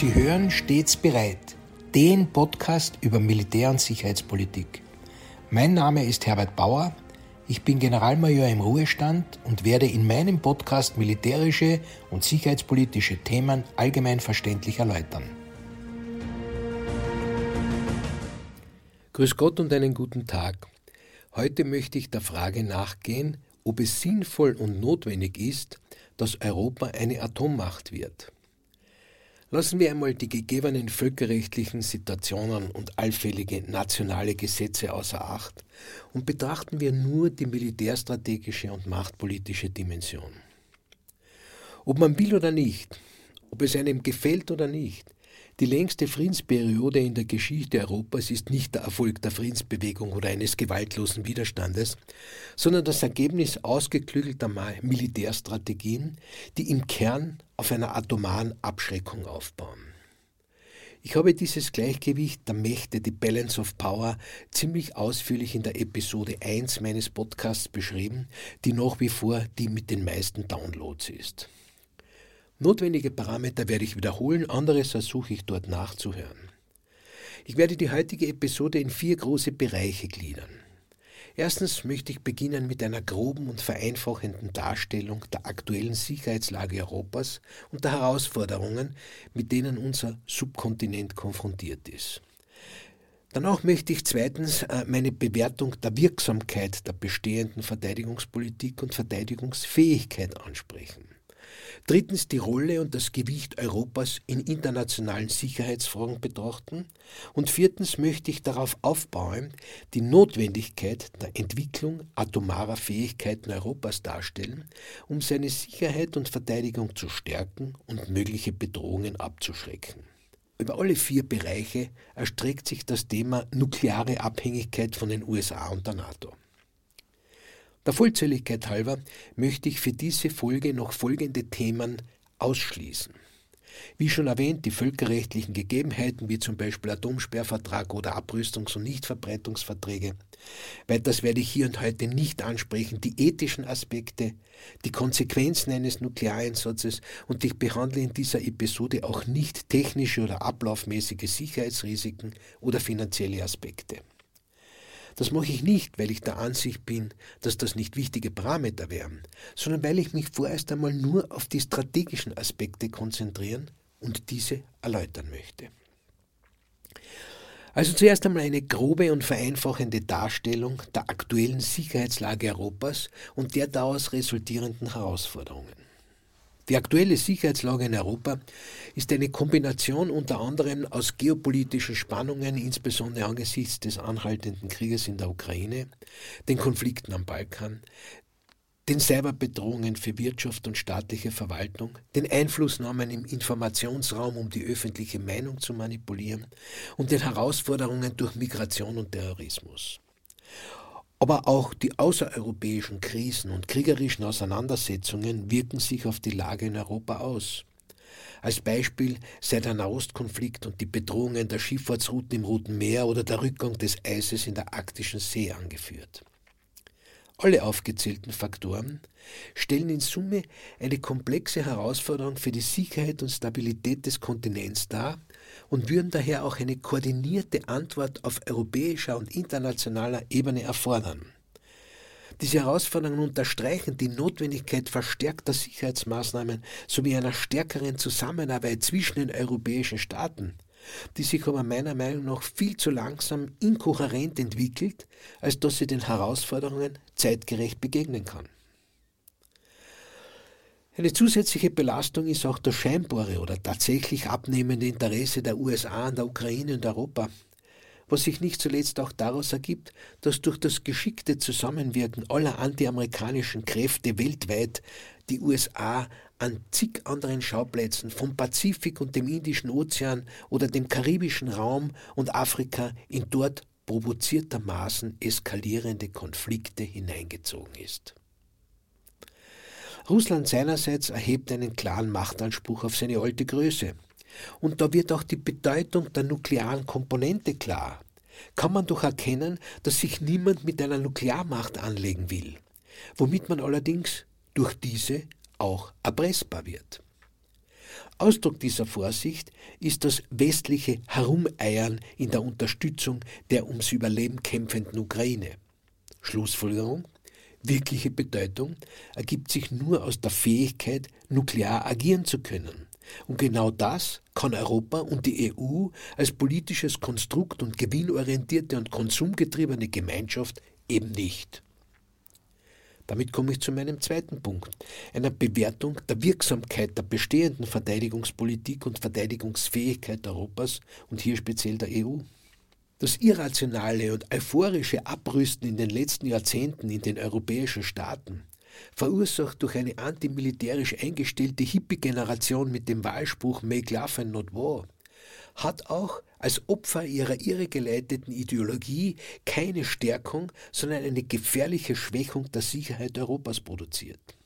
Sie hören stets bereit, den Podcast über Militär- und Sicherheitspolitik. Mein Name ist Herbert Bauer, ich bin Generalmajor im Ruhestand und werde in meinem Podcast militärische und sicherheitspolitische Themen allgemein verständlich erläutern. Grüß Gott und einen guten Tag. Heute möchte ich der Frage nachgehen, ob es sinnvoll und notwendig ist, dass Europa eine Atommacht wird. Lassen wir einmal die gegebenen völkerrechtlichen Situationen und allfällige nationale Gesetze außer Acht und betrachten wir nur die militärstrategische und machtpolitische Dimension. Ob man will oder nicht, ob es einem gefällt oder nicht, die längste Friedensperiode in der Geschichte Europas ist nicht der Erfolg der Friedensbewegung oder eines gewaltlosen Widerstandes, sondern das Ergebnis ausgeklügelter Militärstrategien, die im Kern auf einer atomaren Abschreckung aufbauen. Ich habe dieses Gleichgewicht der Mächte, die Balance of Power, ziemlich ausführlich in der Episode 1 meines Podcasts beschrieben, die nach wie vor die mit den meisten Downloads ist. Notwendige Parameter werde ich wiederholen, anderes versuche ich dort nachzuhören. Ich werde die heutige Episode in vier große Bereiche gliedern. Erstens möchte ich beginnen mit einer groben und vereinfachenden Darstellung der aktuellen Sicherheitslage Europas und der Herausforderungen, mit denen unser Subkontinent konfrontiert ist. Danach möchte ich zweitens äh, meine Bewertung der Wirksamkeit der bestehenden Verteidigungspolitik und Verteidigungsfähigkeit ansprechen. Drittens die Rolle und das Gewicht Europas in internationalen Sicherheitsfragen betrachten. Und viertens möchte ich darauf aufbauen, die Notwendigkeit der Entwicklung atomarer Fähigkeiten Europas darstellen, um seine Sicherheit und Verteidigung zu stärken und mögliche Bedrohungen abzuschrecken. Über alle vier Bereiche erstreckt sich das Thema nukleare Abhängigkeit von den USA und der NATO. Der Vollzähligkeit halber möchte ich für diese Folge noch folgende Themen ausschließen. Wie schon erwähnt, die völkerrechtlichen Gegebenheiten wie zum Beispiel Atomsperrvertrag oder Abrüstungs- und Nichtverbreitungsverträge. Weiters werde ich hier und heute nicht ansprechen die ethischen Aspekte, die Konsequenzen eines Nukleareinsatzes und ich behandle in dieser Episode auch nicht technische oder ablaufmäßige Sicherheitsrisiken oder finanzielle Aspekte. Das mache ich nicht, weil ich der Ansicht bin, dass das nicht wichtige Parameter wären, sondern weil ich mich vorerst einmal nur auf die strategischen Aspekte konzentrieren und diese erläutern möchte. Also zuerst einmal eine grobe und vereinfachende Darstellung der aktuellen Sicherheitslage Europas und der daraus resultierenden Herausforderungen. Die aktuelle Sicherheitslage in Europa ist eine Kombination unter anderem aus geopolitischen Spannungen, insbesondere angesichts des anhaltenden Krieges in der Ukraine, den Konflikten am Balkan, den Cyberbedrohungen für Wirtschaft und staatliche Verwaltung, den Einflussnahmen im Informationsraum, um die öffentliche Meinung zu manipulieren und den Herausforderungen durch Migration und Terrorismus. Aber auch die außereuropäischen Krisen und kriegerischen Auseinandersetzungen wirken sich auf die Lage in Europa aus. Als Beispiel sei der Nahostkonflikt und die Bedrohungen der Schifffahrtsrouten im Roten Meer oder der Rückgang des Eises in der arktischen See angeführt. Alle aufgezählten Faktoren stellen in Summe eine komplexe Herausforderung für die Sicherheit und Stabilität des Kontinents dar und würden daher auch eine koordinierte Antwort auf europäischer und internationaler Ebene erfordern. Diese Herausforderungen unterstreichen die Notwendigkeit verstärkter Sicherheitsmaßnahmen sowie einer stärkeren Zusammenarbeit zwischen den europäischen Staaten, die sich aber meiner Meinung nach viel zu langsam inkohärent entwickelt, als dass sie den Herausforderungen zeitgerecht begegnen kann. Eine zusätzliche Belastung ist auch das scheinbare oder tatsächlich abnehmende Interesse der USA an der Ukraine und Europa, was sich nicht zuletzt auch daraus ergibt, dass durch das geschickte Zusammenwirken aller antiamerikanischen Kräfte weltweit die USA an zig anderen Schauplätzen vom Pazifik und dem Indischen Ozean oder dem karibischen Raum und Afrika in dort provoziertermaßen eskalierende Konflikte hineingezogen ist. Russland seinerseits erhebt einen klaren Machtanspruch auf seine alte Größe. Und da wird auch die Bedeutung der nuklearen Komponente klar. Kann man doch erkennen, dass sich niemand mit einer Nuklearmacht anlegen will, womit man allerdings durch diese auch erpressbar wird. Ausdruck dieser Vorsicht ist das westliche Herumeiern in der Unterstützung der ums Überleben kämpfenden Ukraine. Schlussfolgerung Wirkliche Bedeutung ergibt sich nur aus der Fähigkeit, nuklear agieren zu können. Und genau das kann Europa und die EU als politisches Konstrukt und gewinnorientierte und konsumgetriebene Gemeinschaft eben nicht. Damit komme ich zu meinem zweiten Punkt, einer Bewertung der Wirksamkeit der bestehenden Verteidigungspolitik und Verteidigungsfähigkeit Europas und hier speziell der EU. Das irrationale und euphorische Abrüsten in den letzten Jahrzehnten in den europäischen Staaten, verursacht durch eine antimilitärisch eingestellte Hippie-Generation mit dem Wahlspruch Make Love and Not War, hat auch als Opfer ihrer irregeleiteten Ideologie keine Stärkung, sondern eine gefährliche Schwächung der Sicherheit Europas produziert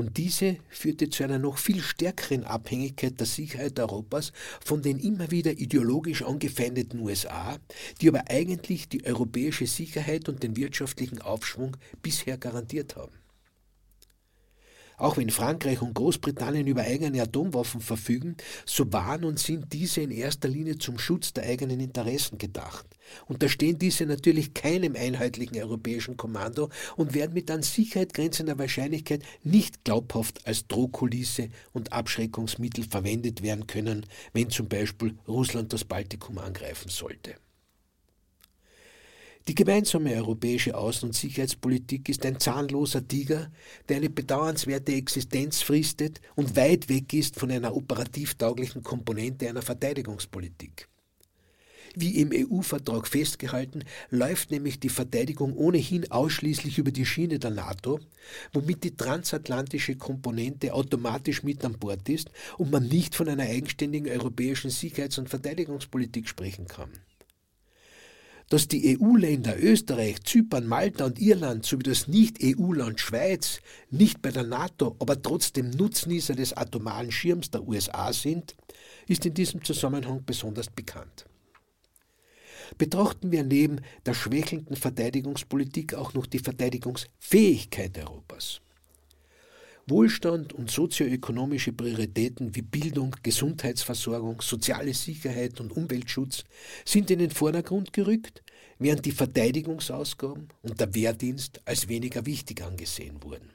und diese führte zu einer noch viel stärkeren Abhängigkeit der Sicherheit Europas von den immer wieder ideologisch angefeindeten USA, die aber eigentlich die europäische Sicherheit und den wirtschaftlichen Aufschwung bisher garantiert haben. Auch wenn Frankreich und Großbritannien über eigene Atomwaffen verfügen, so waren und sind diese in erster Linie zum Schutz der eigenen Interessen gedacht. Unterstehen diese natürlich keinem einheitlichen europäischen Kommando und werden mit an Sicherheit grenzender Wahrscheinlichkeit nicht glaubhaft als Drohkulisse und Abschreckungsmittel verwendet werden können, wenn zum Beispiel Russland das Baltikum angreifen sollte. Die gemeinsame europäische Außen- und Sicherheitspolitik ist ein zahnloser Tiger, der eine bedauernswerte Existenz fristet und weit weg ist von einer operativ tauglichen Komponente einer Verteidigungspolitik. Wie im EU-Vertrag festgehalten, läuft nämlich die Verteidigung ohnehin ausschließlich über die Schiene der NATO, womit die transatlantische Komponente automatisch mit an Bord ist und man nicht von einer eigenständigen europäischen Sicherheits- und Verteidigungspolitik sprechen kann dass die EU-Länder Österreich, Zypern, Malta und Irland sowie das Nicht-EU-Land Schweiz nicht bei der NATO, aber trotzdem Nutznießer des atomaren Schirms der USA sind, ist in diesem Zusammenhang besonders bekannt. Betrachten wir neben der schwächelnden Verteidigungspolitik auch noch die Verteidigungsfähigkeit Europas. Wohlstand und sozioökonomische Prioritäten wie Bildung, Gesundheitsversorgung, soziale Sicherheit und Umweltschutz sind in den Vordergrund gerückt, während die Verteidigungsausgaben und der Wehrdienst als weniger wichtig angesehen wurden.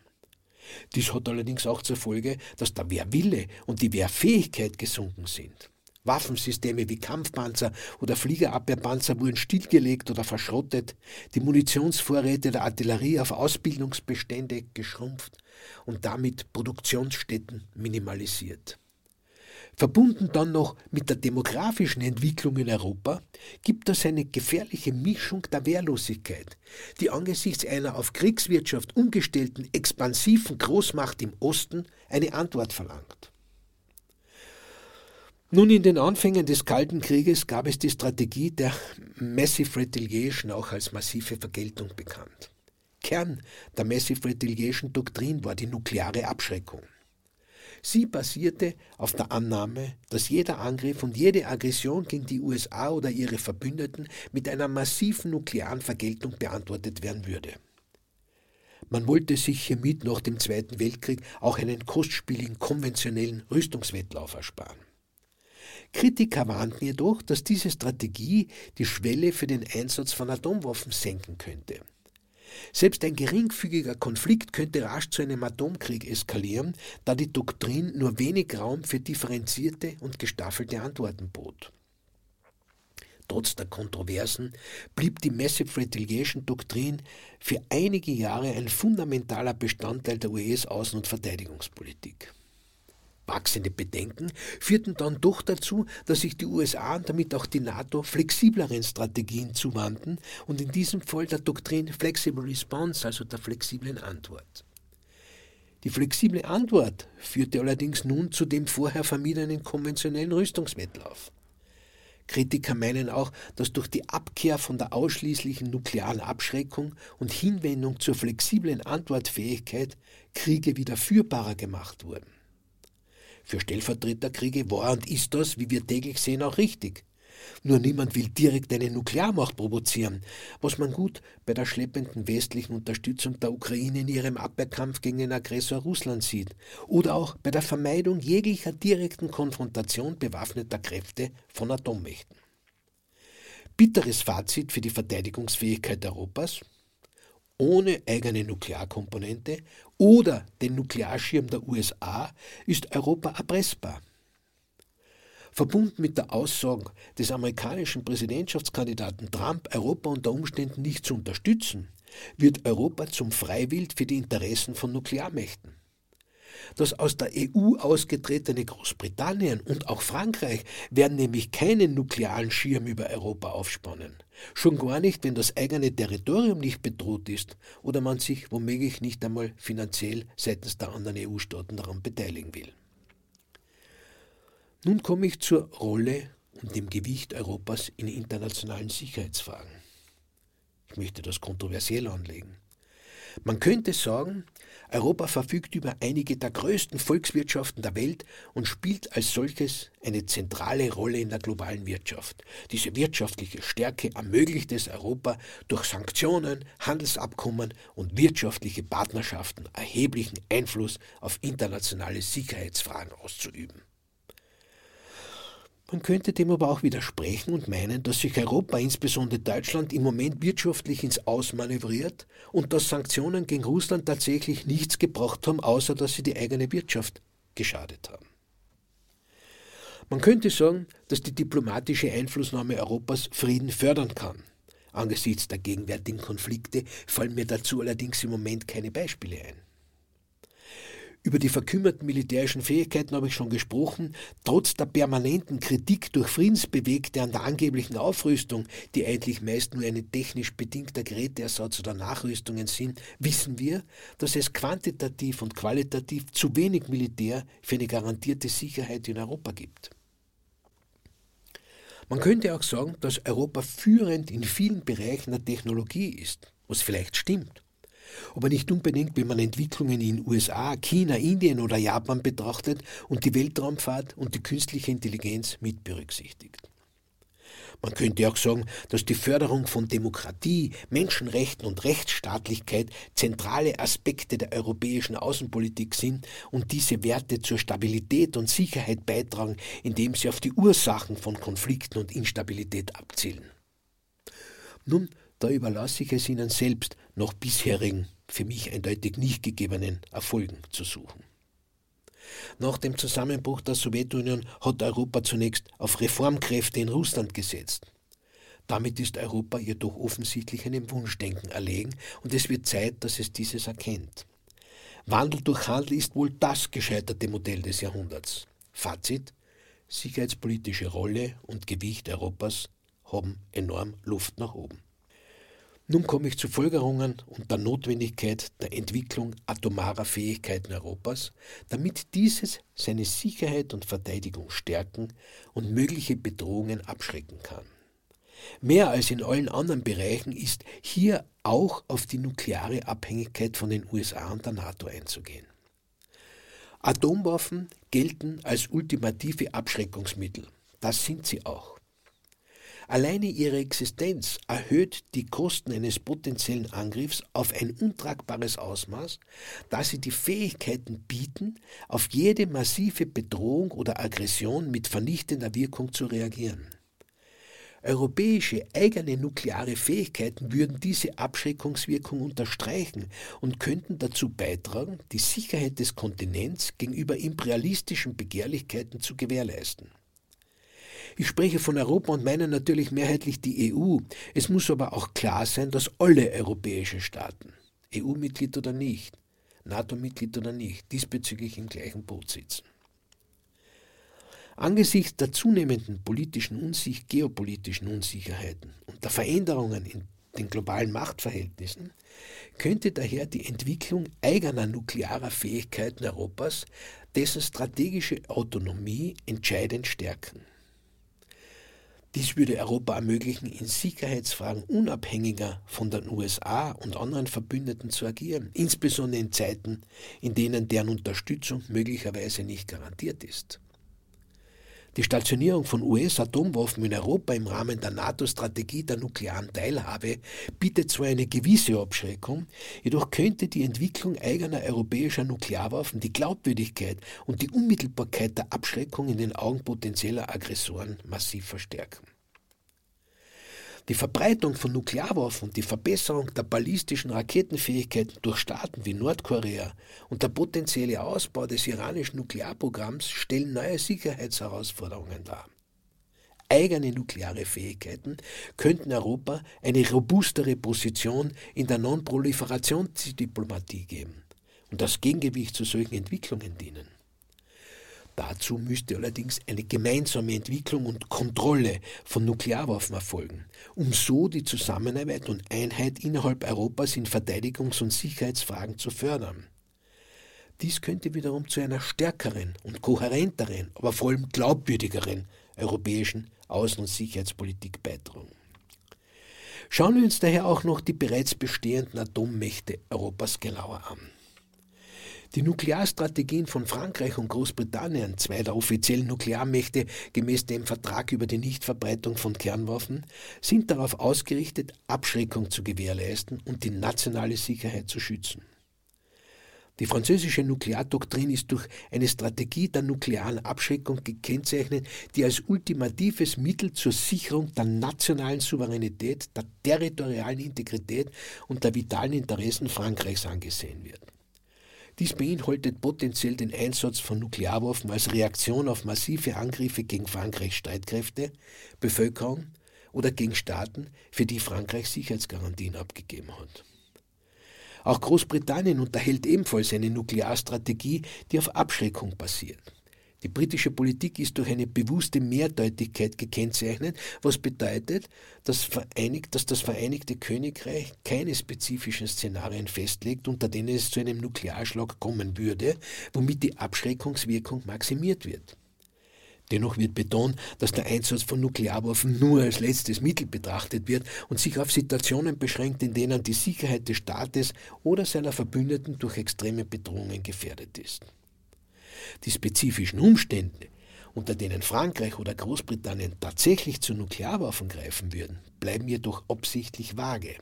Dies hat allerdings auch zur Folge, dass der Wehrwille und die Wehrfähigkeit gesunken sind. Waffensysteme wie Kampfpanzer oder Fliegerabwehrpanzer wurden stillgelegt oder verschrottet, die Munitionsvorräte der Artillerie auf Ausbildungsbestände geschrumpft und damit Produktionsstätten minimalisiert. Verbunden dann noch mit der demografischen Entwicklung in Europa gibt es eine gefährliche Mischung der Wehrlosigkeit, die angesichts einer auf Kriegswirtschaft umgestellten expansiven Großmacht im Osten eine Antwort verlangt. Nun, in den Anfängen des Kalten Krieges gab es die Strategie der Massive Retaliation, auch als massive Vergeltung bekannt. Kern der Massive Retaliation Doktrin war die nukleare Abschreckung. Sie basierte auf der Annahme, dass jeder Angriff und jede Aggression gegen die USA oder ihre Verbündeten mit einer massiven nuklearen Vergeltung beantwortet werden würde. Man wollte sich hiermit nach dem Zweiten Weltkrieg auch einen kostspieligen konventionellen Rüstungswettlauf ersparen. Kritiker warnten jedoch, dass diese Strategie die Schwelle für den Einsatz von Atomwaffen senken könnte. Selbst ein geringfügiger Konflikt könnte rasch zu einem Atomkrieg eskalieren, da die Doktrin nur wenig Raum für differenzierte und gestaffelte Antworten bot. Trotz der Kontroversen blieb die Massive Retaliation Doktrin für einige Jahre ein fundamentaler Bestandteil der US-Außen- und Verteidigungspolitik. Wachsende Bedenken führten dann doch dazu, dass sich die USA und damit auch die NATO flexibleren Strategien zuwandten und in diesem Fall der Doktrin Flexible Response, also der flexiblen Antwort. Die flexible Antwort führte allerdings nun zu dem vorher vermiedenen konventionellen Rüstungswettlauf. Kritiker meinen auch, dass durch die Abkehr von der ausschließlichen nuklearen Abschreckung und Hinwendung zur flexiblen Antwortfähigkeit Kriege wieder führbarer gemacht wurden. Für Stellvertreterkriege war und ist das, wie wir täglich sehen, auch richtig. Nur niemand will direkt eine Nuklearmacht provozieren, was man gut bei der schleppenden westlichen Unterstützung der Ukraine in ihrem Abwehrkampf gegen den Aggressor Russland sieht, oder auch bei der Vermeidung jeglicher direkten Konfrontation bewaffneter Kräfte von Atommächten. Bitteres Fazit für die Verteidigungsfähigkeit Europas, ohne eigene Nuklearkomponente oder den Nuklearschirm der USA ist Europa erpressbar. Verbunden mit der Aussage des amerikanischen Präsidentschaftskandidaten Trump, Europa unter Umständen nicht zu unterstützen, wird Europa zum Freiwild für die Interessen von Nuklearmächten. Das aus der EU ausgetretene Großbritannien und auch Frankreich werden nämlich keinen nuklearen Schirm über Europa aufspannen. Schon gar nicht, wenn das eigene Territorium nicht bedroht ist oder man sich womöglich nicht einmal finanziell seitens der anderen EU-Staaten daran beteiligen will. Nun komme ich zur Rolle und dem Gewicht Europas in internationalen Sicherheitsfragen. Ich möchte das kontroversiell anlegen. Man könnte sagen, Europa verfügt über einige der größten Volkswirtschaften der Welt und spielt als solches eine zentrale Rolle in der globalen Wirtschaft. Diese wirtschaftliche Stärke ermöglicht es Europa, durch Sanktionen, Handelsabkommen und wirtschaftliche Partnerschaften erheblichen Einfluss auf internationale Sicherheitsfragen auszuüben. Man könnte dem aber auch widersprechen und meinen, dass sich Europa, insbesondere Deutschland, im Moment wirtschaftlich ins Ausmanövriert und dass Sanktionen gegen Russland tatsächlich nichts gebracht haben, außer dass sie die eigene Wirtschaft geschadet haben. Man könnte sagen, dass die diplomatische Einflussnahme Europas Frieden fördern kann. Angesichts der gegenwärtigen Konflikte fallen mir dazu allerdings im Moment keine Beispiele ein. Über die verkümmerten militärischen Fähigkeiten habe ich schon gesprochen. Trotz der permanenten Kritik durch Friedensbewegte an der angeblichen Aufrüstung, die eigentlich meist nur ein technisch bedingter Geräteersatz oder Nachrüstungen sind, wissen wir, dass es quantitativ und qualitativ zu wenig Militär für eine garantierte Sicherheit in Europa gibt. Man könnte auch sagen, dass Europa führend in vielen Bereichen der Technologie ist, was vielleicht stimmt aber nicht unbedingt, wenn man Entwicklungen in USA, China, Indien oder Japan betrachtet und die Weltraumfahrt und die künstliche Intelligenz mit berücksichtigt. Man könnte auch sagen, dass die Förderung von Demokratie, Menschenrechten und Rechtsstaatlichkeit zentrale Aspekte der europäischen Außenpolitik sind und diese Werte zur Stabilität und Sicherheit beitragen, indem sie auf die Ursachen von Konflikten und Instabilität abzielen. Nun, da überlasse ich es Ihnen selbst, nach bisherigen, für mich eindeutig nicht gegebenen Erfolgen zu suchen. Nach dem Zusammenbruch der Sowjetunion hat Europa zunächst auf Reformkräfte in Russland gesetzt. Damit ist Europa jedoch offensichtlich einem Wunschdenken erlegen und es wird Zeit, dass es dieses erkennt. Wandel durch Handel ist wohl das gescheiterte Modell des Jahrhunderts. Fazit: Sicherheitspolitische Rolle und Gewicht Europas haben enorm Luft nach oben. Nun komme ich zu Folgerungen und der Notwendigkeit der Entwicklung atomarer Fähigkeiten Europas, damit dieses seine Sicherheit und Verteidigung stärken und mögliche Bedrohungen abschrecken kann. Mehr als in allen anderen Bereichen ist hier auch auf die nukleare Abhängigkeit von den USA und der NATO einzugehen. Atomwaffen gelten als ultimative Abschreckungsmittel. Das sind sie auch. Alleine ihre Existenz erhöht die Kosten eines potenziellen Angriffs auf ein untragbares Ausmaß, da sie die Fähigkeiten bieten, auf jede massive Bedrohung oder Aggression mit vernichtender Wirkung zu reagieren. Europäische eigene nukleare Fähigkeiten würden diese Abschreckungswirkung unterstreichen und könnten dazu beitragen, die Sicherheit des Kontinents gegenüber imperialistischen Begehrlichkeiten zu gewährleisten. Ich spreche von Europa und meine natürlich mehrheitlich die EU. Es muss aber auch klar sein, dass alle europäischen Staaten, EU-Mitglied oder nicht, NATO-Mitglied oder nicht, diesbezüglich im gleichen Boot sitzen. Angesichts der zunehmenden politischen Unsich geopolitischen Unsicherheiten und der Veränderungen in den globalen Machtverhältnissen könnte daher die Entwicklung eigener nuklearer Fähigkeiten Europas dessen strategische Autonomie entscheidend stärken. Dies würde Europa ermöglichen, in Sicherheitsfragen unabhängiger von den USA und anderen Verbündeten zu agieren, insbesondere in Zeiten, in denen deren Unterstützung möglicherweise nicht garantiert ist. Die Stationierung von US-Atomwaffen in Europa im Rahmen der NATO-Strategie der nuklearen Teilhabe bietet zwar eine gewisse Abschreckung, jedoch könnte die Entwicklung eigener europäischer Nuklearwaffen die Glaubwürdigkeit und die Unmittelbarkeit der Abschreckung in den Augen potenzieller Aggressoren massiv verstärken. Die Verbreitung von Nuklearwaffen und die Verbesserung der ballistischen Raketenfähigkeiten durch Staaten wie Nordkorea und der potenzielle Ausbau des iranischen Nuklearprogramms stellen neue Sicherheitsherausforderungen dar. Eigene nukleare Fähigkeiten könnten Europa eine robustere Position in der Non-Proliferationsdiplomatie geben und als Gegengewicht zu solchen Entwicklungen dienen. Dazu müsste allerdings eine gemeinsame Entwicklung und Kontrolle von Nuklearwaffen erfolgen, um so die Zusammenarbeit und Einheit innerhalb Europas in Verteidigungs- und Sicherheitsfragen zu fördern. Dies könnte wiederum zu einer stärkeren und kohärenteren, aber vor allem glaubwürdigeren europäischen Außen- und Sicherheitspolitik beitragen. Schauen wir uns daher auch noch die bereits bestehenden Atommächte Europas genauer an. Die Nuklearstrategien von Frankreich und Großbritannien, zwei der offiziellen Nuklearmächte gemäß dem Vertrag über die Nichtverbreitung von Kernwaffen, sind darauf ausgerichtet, Abschreckung zu gewährleisten und die nationale Sicherheit zu schützen. Die französische Nukleardoktrin ist durch eine Strategie der nuklearen Abschreckung gekennzeichnet, die als ultimatives Mittel zur Sicherung der nationalen Souveränität, der territorialen Integrität und der vitalen Interessen Frankreichs angesehen wird. Dies beinhaltet potenziell den Einsatz von Nuklearwaffen als Reaktion auf massive Angriffe gegen Frankreichs Streitkräfte, Bevölkerung oder gegen Staaten, für die Frankreich Sicherheitsgarantien abgegeben hat. Auch Großbritannien unterhält ebenfalls eine Nuklearstrategie, die auf Abschreckung basiert. Die britische Politik ist durch eine bewusste Mehrdeutigkeit gekennzeichnet, was bedeutet, dass, dass, das Vereinigte Königreich keine spezifischen Szenarien festlegt, unter denen es zu einem Nuklearschlag kommen würde, womit die Abschreckungswirkung maximiert wird. Dennoch wird betont, dass der Einsatz von Nuklearwaffen nur als letztes Mittel betrachtet wird und sich auf Situationen beschränkt, in denen die Sicherheit des Staates oder seiner Verbündeten durch extreme Bedrohungen gefährdet ist. Die spezifischen Umstände, unter denen Frankreich oder Großbritannien tatsächlich zu Nuklearwaffen greifen würden, bleiben jedoch absichtlich vage.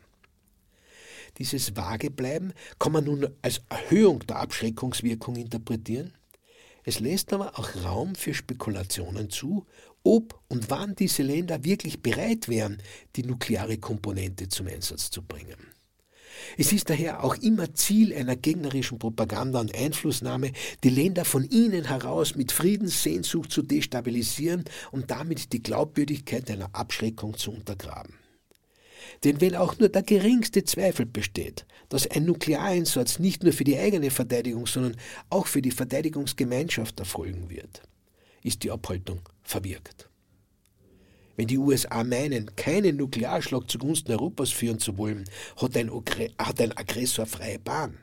Dieses Vagebleiben kann man nun als Erhöhung der Abschreckungswirkung interpretieren. Es lässt aber auch Raum für Spekulationen zu, ob und wann diese Länder wirklich bereit wären, die nukleare Komponente zum Einsatz zu bringen. Es ist daher auch immer Ziel einer gegnerischen Propaganda und Einflussnahme, die Länder von ihnen heraus mit Friedenssehnsucht zu destabilisieren und damit die Glaubwürdigkeit einer Abschreckung zu untergraben. Denn wenn auch nur der geringste Zweifel besteht, dass ein Nukleareinsatz nicht nur für die eigene Verteidigung, sondern auch für die Verteidigungsgemeinschaft erfolgen wird, ist die Abhaltung verwirkt. Wenn die USA meinen, keinen Nuklearschlag zugunsten Europas führen zu wollen, hat ein, hat ein Aggressor freie Bahn.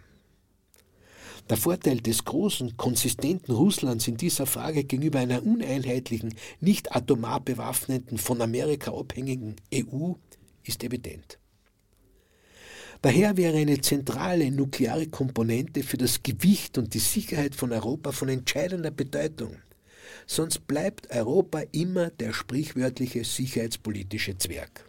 Der Vorteil des großen, konsistenten Russlands in dieser Frage gegenüber einer uneinheitlichen, nicht atomar bewaffneten, von Amerika abhängigen EU ist evident. Daher wäre eine zentrale nukleare Komponente für das Gewicht und die Sicherheit von Europa von entscheidender Bedeutung sonst bleibt Europa immer der sprichwörtliche sicherheitspolitische Zwerg.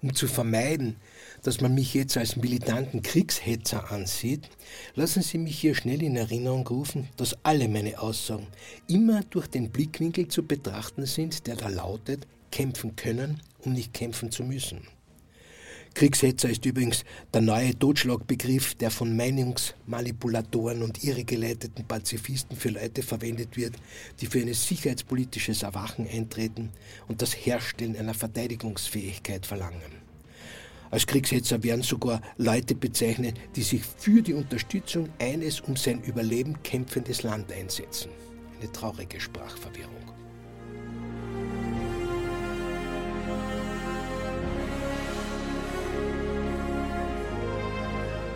Um zu vermeiden, dass man mich jetzt als militanten Kriegshetzer ansieht, lassen Sie mich hier schnell in Erinnerung rufen, dass alle meine Aussagen immer durch den Blickwinkel zu betrachten sind, der da lautet, kämpfen können, um nicht kämpfen zu müssen. Kriegshetzer ist übrigens der neue Totschlagbegriff, der von Meinungsmanipulatoren und irregeleiteten Pazifisten für Leute verwendet wird, die für ein sicherheitspolitisches Erwachen eintreten und das Herstellen einer Verteidigungsfähigkeit verlangen. Als Kriegshetzer werden sogar Leute bezeichnet, die sich für die Unterstützung eines um sein Überleben kämpfendes Land einsetzen. Eine traurige Sprachverwirrung.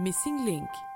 Missing Link